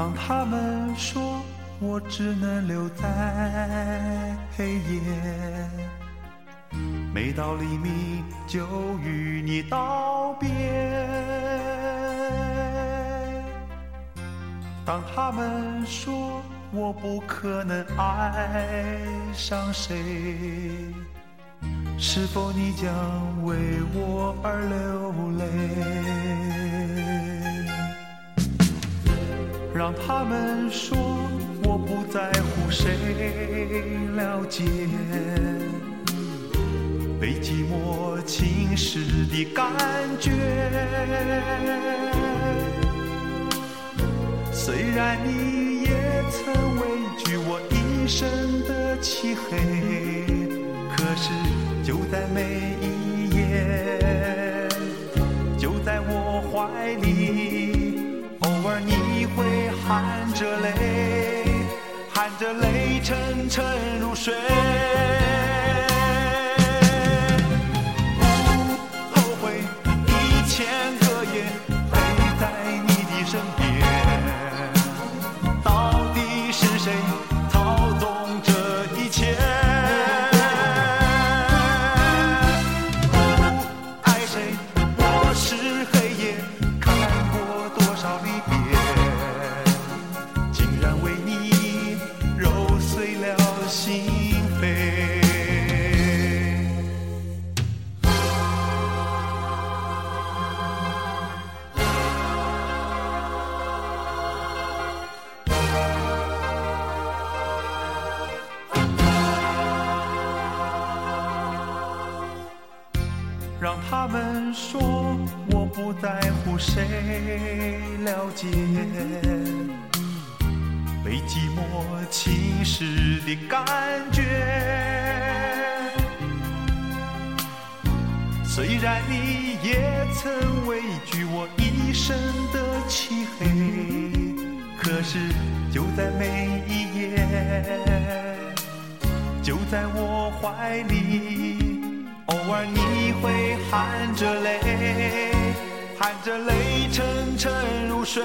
当他们说我只能留在黑夜，每到黎明就与你道别。当他们说我不可能爱上谁，是否你将为我而流泪？让他们说我不在乎谁了解，被寂寞侵蚀的感觉。虽然你也曾畏惧我一生的漆黑，可是就在每一夜，就在我怀里，含着泪，含着泪沉沉入睡。让他们说我不在乎谁了解，被寂寞侵蚀的感觉。虽然你也曾畏惧我一生的漆黑，可是就在每一夜，就在我怀里，偶尔你会含着泪，含着泪沉沉入睡。